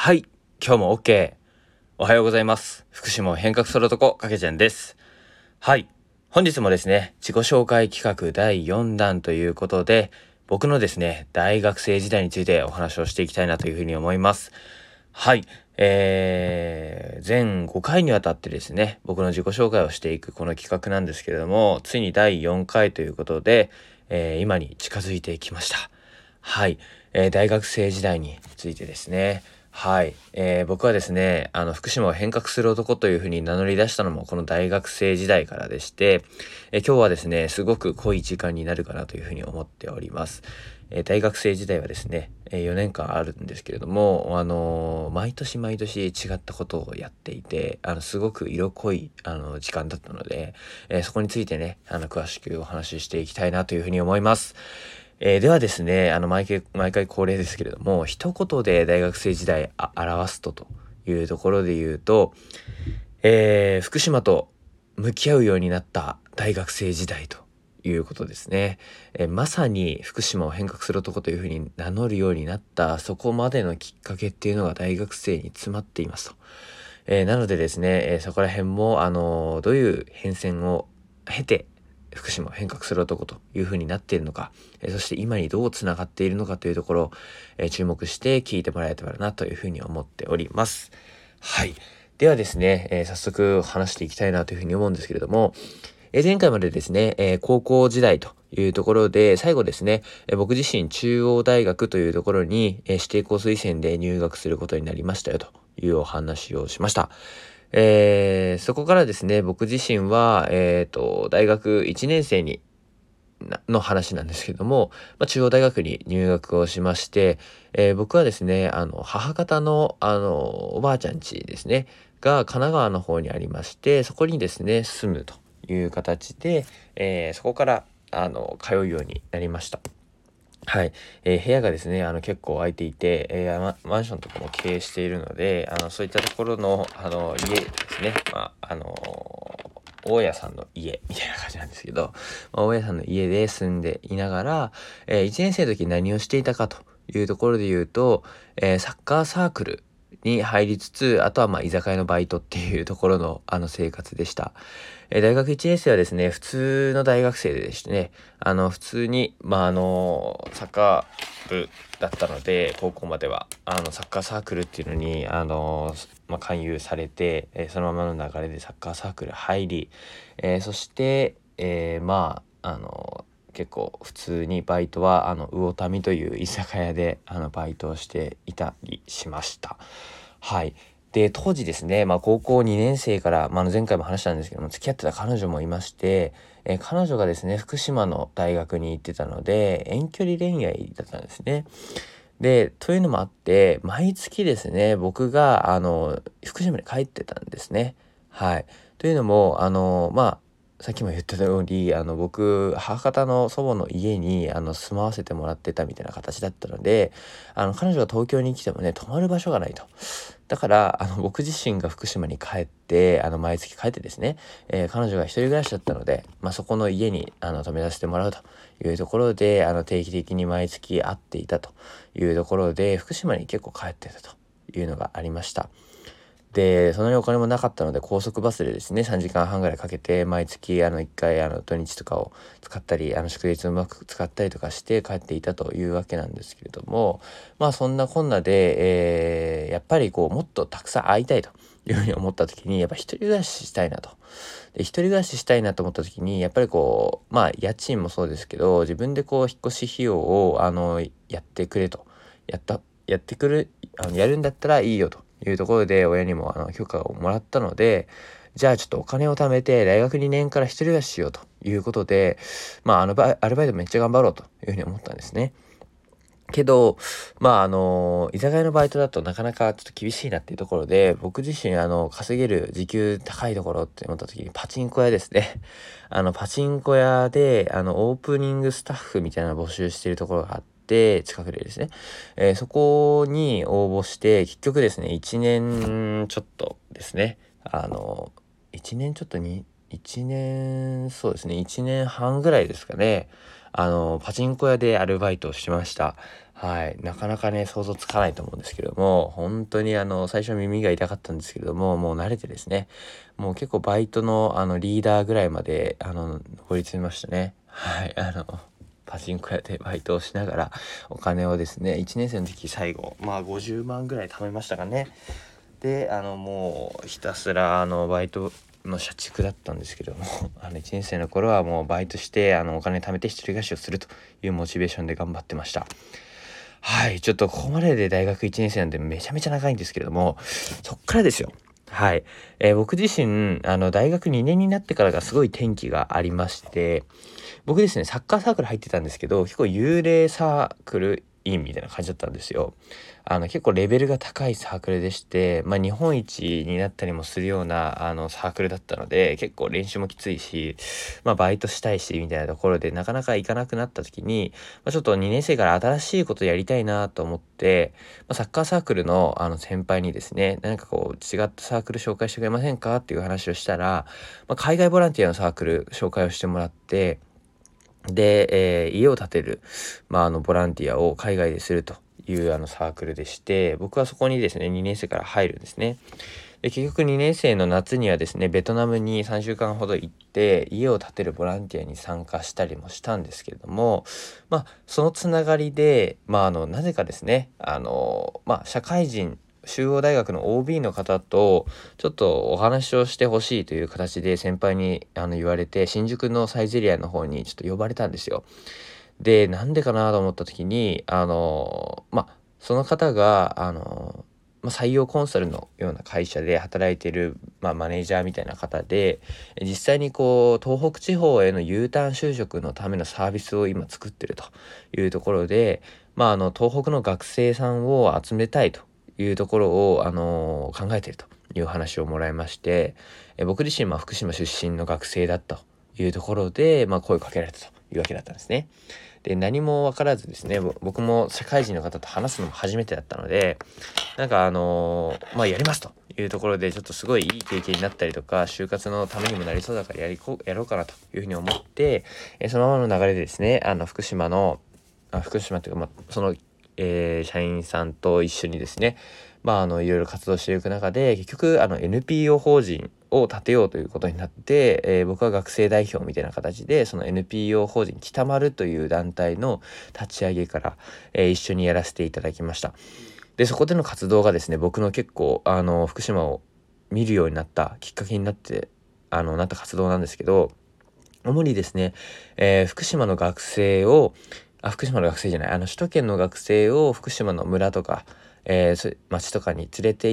はい、今日も OK。おはようございます。福島変革する男、かけちゃんです。はい、本日もですね、自己紹介企画第4弾ということで、僕のですね、大学生時代についてお話をしていきたいなというふうに思います。はい、えー、全5回にわたってですね、僕の自己紹介をしていくこの企画なんですけれども、ついに第4回ということで、えー、今に近づいてきました。はい、えー、大学生時代についてですね、はい、えー、僕はですね、あの、福島を変革する男というふうに名乗り出したのもこの大学生時代からでして、えー、今日はですね、すごく濃い時間になるかなというふうに思っております。えー、大学生時代はですね、え4年間あるんですけれども、あの毎年毎年違ったことをやっていて、あの、すごく色濃い、あの、時間だったので、えそこについてね、あの、詳しくお話ししていきたいなというふうに思います。えー、ではですね、あの毎回、毎回恒例ですけれども、一言で大学生時代あ表すとというところで言うと、えー、福島と向き合うようになった大学生時代ということですね。えー、まさに福島を変革する男というふうに名乗るようになったそこまでのきっかけっていうのが大学生に詰まっていますと。えー、なのでですね、えそこら辺も、あのどういう変遷を経て、福島変革する男という風になっているのか、えそして今にどう繋がっているのかというところを、え注目して聞いてもらえたらなという風に思っております。はい。ではですね、え、早速話していきたいなというふうに思うんですけれども、え、前回までですね、え、高校時代というところで、最後ですね、え僕自身中央大学というところに、え指定校推薦で入学することになりましたよというお話をしました。えー、そこからですね、僕自身は、えっ、ー、と、大学1年生にの話なんですけども、まあ、中央大学に入学をしまして、えー、僕はですね、あの、母方の、あの、おばあちゃん家ですね、が神奈川の方にありまして、そこにですね、住むという形で、え、そこから、あの、通うようになりました。はい。えー、部屋がですね、あの、結構空いていて、えー、マンションとかも経営しているので、あの、そういったところの、あの、家ですね、まあ、あの大家さんの家みたいな感じなんですけど、まあ、大家さんの家で住んでいながら、えー、1年生の時何をしていたかというところで言うと、え、サッカーサークルに入りつつ、あとはまあ居酒屋のバイトっていうところのあの生活でした。えー、大学1年生はですね、普通の大学生でしてね、あの、普通に、まああの、サッカー部だったので、高校までは、あの、サッカーサークルっていうのに、あの、まあ、勧誘されて、えー、そのままの流れでサッカーサークル入り、えー、そして、えまあ、あの、結構普通にバイトはあの魚民という居酒屋であのバイトをしていたりしました。はい。で、当時ですね、まあ高校2年生から、まあ、前回も話したんですけども、付き合ってた彼女もいまして、えー、彼女がですね、福島の大学に行ってたので、遠距離恋愛だったんですね。で、というのもあって、毎月ですね、僕が、あの、福島に帰ってたんですね。はい。というのも、あの、まあ、さっきも言った通りあの僕母方の祖母の家にあの住まわせてもらってたみたいな形だったのであの彼女が東京に来てもね泊まる場所がないと。だからあの僕自身が福島に帰ってあの毎月帰ってですね、えー、彼女が一人暮らしだったので、まあ、そこの家にあの泊めさせてもらうというところであの定期的に毎月会っていたというところで福島に結構帰ってたというのがありました。で、そんなにお金もなかったので、高速バスでですね、3時間半ぐらいかけて、毎月、あの、1回、あの、土日とかを使ったり、あの、祝日をうまく使ったりとかして帰っていたというわけなんですけれども、まあ、そんなこんなで、えー、やっぱりこう、もっとたくさん会いたいというふうに思った時に、やっぱ一人暮らししたいなと。で、一人暮らししたいなと思った時に、やっぱりこう、まあ、家賃もそうですけど、自分でこう、引っ越し費用を、あの、やってくれと。やった、やってくる、あのやるんだったらいいよと。いうところで親にもあの許可をもらったので、じゃあちょっとお金を貯めて大学2年から一人暮らししようということで、まああのアルバイトめっちゃ頑張ろうというふうに思ったんですね。けど、まああの、居酒屋のバイトだとなかなかちょっと厳しいなっていうところで、僕自身あの、稼げる時給高いところって思った時にパチンコ屋ですね。あの、パチンコ屋で、あの、オープニングスタッフみたいな募集してるところがあって、近くでですね、えー、そこに応募して、結局ですね、1年ちょっとですね、あの、1年ちょっとに、1年、そうですね、1年半ぐらいですかね、あの、パチンコ屋でアルバイトをしました。はい。なかなかね、想像つかないと思うんですけども、本当にあの、最初耳が痛かったんですけども、もう慣れてですね、もう結構バイトのあの、リーダーぐらいまで、あの、上り詰めましたね。はい。あの、パチンコ屋でバイトをしながら、お金をですね、1年生の時最後、まあ50万ぐらい貯めましたかね。で、あの、もうひたすら、あの、バイトの社畜だったんですけども あの1年生の頃はもうバイトしてあのお金貯めて一人暮らしをするというモチベーションで頑張ってましたはいちょっとここまでで大学1年生なんでめちゃめちゃ長いんですけれどもそっからですよはい、えー、僕自身あの大学2年になってからがすごい転機がありまして僕ですねサッカーサークル入ってたんですけど結構幽霊サークル員みたいな感じだったんですよ。あの結構レベルが高いサークルでして、まあ、日本一になったりもするようなあのサークルだったので結構練習もきついし、まあ、バイトしたいしみたいなところでなかなか行かなくなった時に、まあ、ちょっと2年生から新しいことやりたいなと思って、ま、サッカーサークルのあの先輩にですね何かこう違ったサークル紹介してくれませんかっていう話をしたら、ま、海外ボランティアのサークル紹介をしてもらってで、えー、家を建てる、まあ、あのボランティアを海外でするというあのサークルでして僕はそこにですね2年生から入るんですね。で結局2年生の夏にはですねベトナムに3週間ほど行って家を建てるボランティアに参加したりもしたんですけれどもまあそのつながりでまああのなぜかですねあのまあ社会人中央大学の OB の方とちょっとお話をしてほしいという形で先輩にあの言われて新宿のサイゼリアの方にちょっと呼ばれたんですよ。でなんでかなと思った時にあのまあその方があの、まあ、採用コンサルのような会社で働いてる、まあ、マネージャーみたいな方で実際にこう東北地方への U ターン就職のためのサービスを今作ってるというところで、まあ、あの東北の学生さんを集めたいというところを、あの考えているという話をもらいまして、え僕自身、ま福島出身の学生だったというところで、まあ、声をかけられたというわけだったんですね。で何も分からずですね僕も社会人の方と話すのも初めてだったのでなんかあのー、まあやりますというところでちょっとすごいいい経験になったりとか就活のためにもなりそうだからやりこやろうかなというふうに思って、えそのままの流れでですねあの福島のあ福島というか、まあ、そのえー、社員さんと一緒にですね、まあ、あのいろいろ活動していく中で結局あの NPO 法人を立てようということになって、えー、僕は学生代表みたいな形でその NPO 法人北丸という団体の立ち上げから、えー、一緒にやらせていただきました。でそこでの活動がですね僕の結構あの福島を見るようになったきっかけになってあのなった活動なんですけど主にですね、えー、福島の学生をあ、福島の学生じゃない、あの、首都圏の学生を福島の村とか、えー、町とかに連れて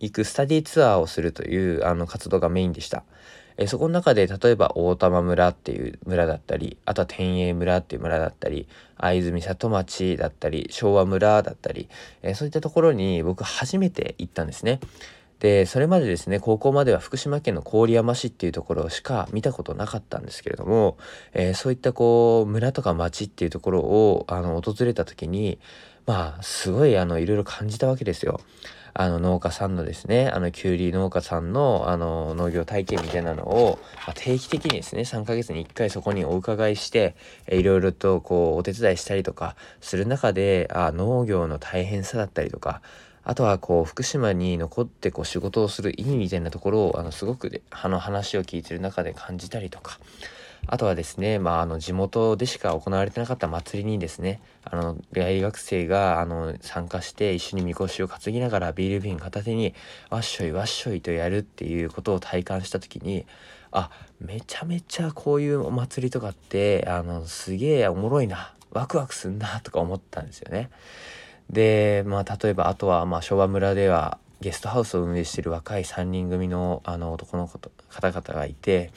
行くスタディツアーをするというあの活動がメインでした。えー、そこの中で例えば大玉村っていう村だったりあとは天栄村っていう村だったり藍住里町だったり昭和村だったり、えー、そういったところに僕初めて行ったんですね。でそれまでですね高校までは福島県の郡山市っていうところしか見たことなかったんですけれども、えー、そういったこう村とか町っていうところをあの訪れた時にまあすごいあのいろいろ感じたわけですよ。あの農家さんのですねあのきゅうり農家さんのあの農業体験みたいなのを、まあ、定期的にですね3ヶ月に1回そこにお伺いしていろいろとこうお手伝いしたりとかする中であ農業の大変さだったりとかあとはこう福島に残ってこう仕事をする意味みたいなところをあのすごくあの話を聞いてる中で感じたりとかあとはですね、まあ、あの地元でしか行われてなかった祭りにですねあの大学生があの参加して一緒にみこしを担ぎながらビール瓶片手にわっしょいわっしょいとやるっていうことを体感した時にあめちゃめちゃこういうお祭りとかってあのすげえおもろいなワクワクすんなとか思ったんですよね。で、まあ、例えばあとは、まあ、昭和村ではゲストハウスを運営している若い3人組のあの男の方々がいて、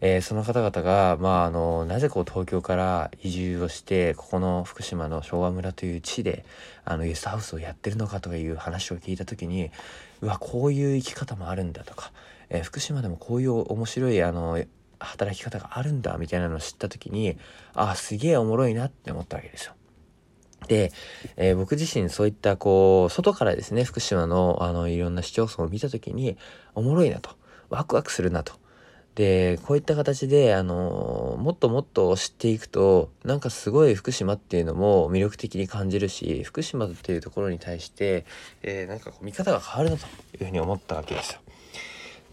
えー、その方々が、まあ、あのなぜこう東京から移住をしてここの福島の昭和村という地であのゲストハウスをやってるのかという話を聞いた時にうわこういう生き方もあるんだとか、えー、福島でもこういう面白いあの働き方があるんだみたいなのを知った時にあすげえおもろいなって思ったわけですよ。で、えー、僕自身そういったこう外からですね福島のあのいろんな市町村を見た時におもろいなとワクワクするなと。で、こういった形で、あのもっともっと知っていくと、なんかすごい福島っていうのも魅力的に感じるし、福島っていうところに対して、えー、なんかこう見方が変わるなというふうに思ったわけですよ。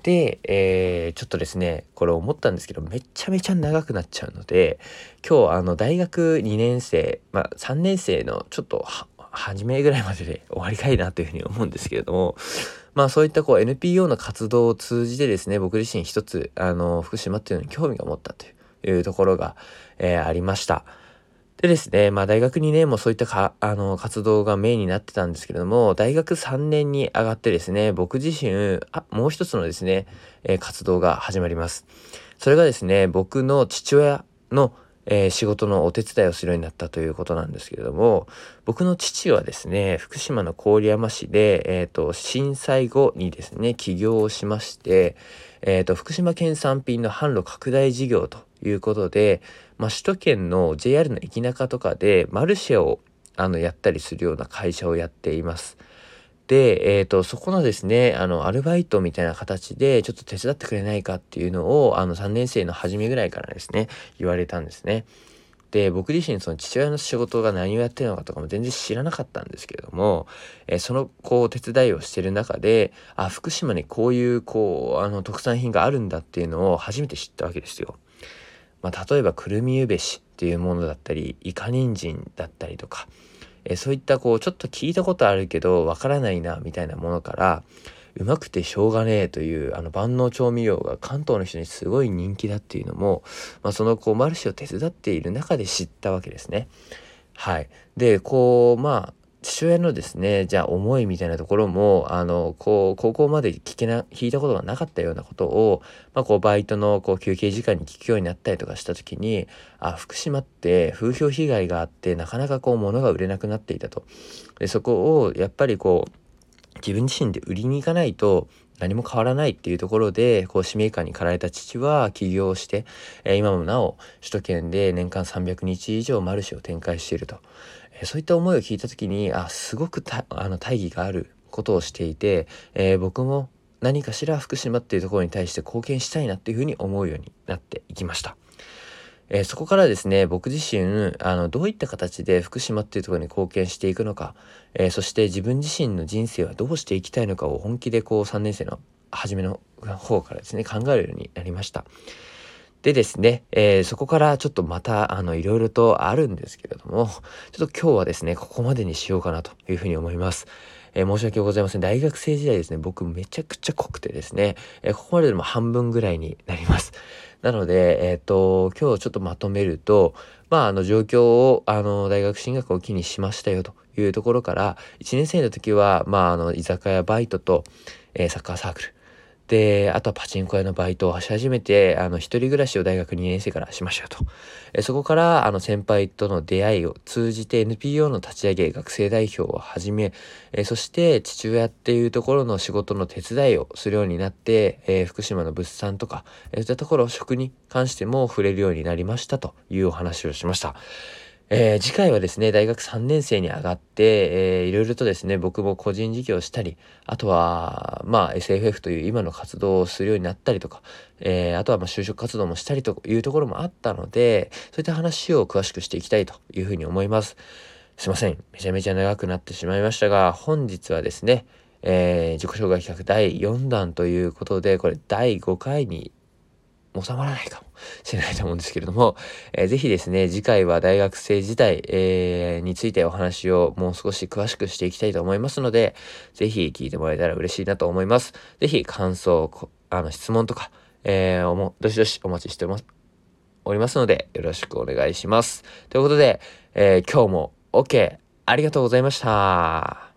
で、えー、ちょっとですね、これ思ったんですけど、めちゃめちゃ長くなっちゃうので、今日、あの、大学2年生、まあ、3年生のちょっと初めぐらいまでで 終わりたいなというふうに思うんですけれども、まあそういったこう NPO の活動を通じてですね、僕自身一つ、あの、福島っていうのに興味が持ったというところが、えー、ありました。でですね、まあ大学2年もそういったか、あの、活動がメインになってたんですけれども、大学3年に上がってですね、僕自身、あ、もう一つのですね、え、活動が始まります。それがですね、僕の父親のえー、仕事のお手伝いをするようになったということなんですけれども、僕の父はですね、福島の郡山市で、えっ、ー、と、震災後にですね、起業をしまして、えっ、ー、と、福島県産品の販路拡大事業ということで、まあ、首都圏の JR の駅中とかでマルシェをあのやったりするような会社をやっています。で、えっ、ー、と、そこのですね、あの、アルバイトみたいな形で、ちょっと手伝ってくれないかっていうのを、あの、3年生の初めぐらいからですね、言われたんですね。で、僕自身、その父親の仕事が何をやってるのかとかも全然知らなかったんですけれども、えー、その、こう、手伝いをしてる中で、あ、福島にこういう、こう、あの、特産品があるんだっていうのを初めて知ったわけですよ。まあ、例えば、くるみゆべしっていうものだったり、イカ人参だったりとか、えそういったこうちょっと聞いたことあるけどわからないなみたいなものからうまくてしょうがねえというあの万能調味料が関東の人にすごい人気だっていうのも、まあ、そのこうマルシェを手伝っている中で知ったわけですね。はい。で、こう、まあ、父親のですね、じゃあ思いみたいなところも、あの、こう、高校まで聞けな、聞いたことがなかったようなことを、まあ、こう、バイトの、こう、休憩時間に聞くようになったりとかした時に、あ、福島って風評被害があって、なかなかこう、物が売れなくなっていたと。で、そこを、やっぱりこう、自分自身で売りに行かないと、何も変わらないっていうところで、こう、使命感に駆られた父は起業して、え、今もなお、首都圏で年間300日以上マルシェを展開していると。えそういった思いを聞いた時にあすごくあの大義があることをしていて、えー、僕も何かしら福島っていうところに対して貢献したいなっていうふうに思うようになっていきました。えー、そこからですね、僕自身、あの、どういった形で福島っていうところに貢献していくのか、えー、そして自分自身の人生はどうしていきたいのかを本気でこう3年生の初めの方からですね、考えるようになりました。でですね、えー、そこからちょっとまた、あの、いろいろとあるんですけれども、ちょっと今日はですね、ここまでにしようかなというふうに思います。えー、申し訳ございません。大学生時代ですね、僕めちゃくちゃ濃くてですね、えー、ここまででも半分ぐらいになります。なので、えっ、と、今日ちょっとまとめると、まあ、あの、状況を、あの、大学進学を機にしましたよというところから、1年生の時は、まあ、あの、居酒屋バイトと、えサッカーサークル、で、あとはパチンコ屋のバイトをし始めて、あの、一人暮らしを大学2年生からしましたと。えそこから、あの、先輩との出会いを通じて NPO の立ち上げ、学生代表を始め、えそして父親っていうところの仕事の手伝いをするようになって、え、福島の物産とか、そういったところ、食に関しても触れるようになりましたというお話をしました。えー、次回はですね、大学3年生に上がって、えー、いろいろとですね、僕も個人事業をしたり、あとは、まあ、SFF という今の活動をするようになったりとか、えー、あとはま就職活動もしたりというところもあったので、そういった話を詳しくしていきたいというふうに思います。すいません。めちゃめちゃ長くなってしまいましたが、本日はですね、えー、自己紹介企画第4弾ということで、これ第5回に収まらないかもしれないと思うんですけれども、えー、ぜひですね、次回は大学生時代、えー、についてお話をもう少し詳しくしていきたいと思いますので、ぜひ聞いてもらえたら嬉しいなと思います。ぜひ感想、あの質問とか、えー、おも、どしどしお待ちしておりますおりますので、よろしくお願いします。ということで、えー、今日も OK、ありがとうございました。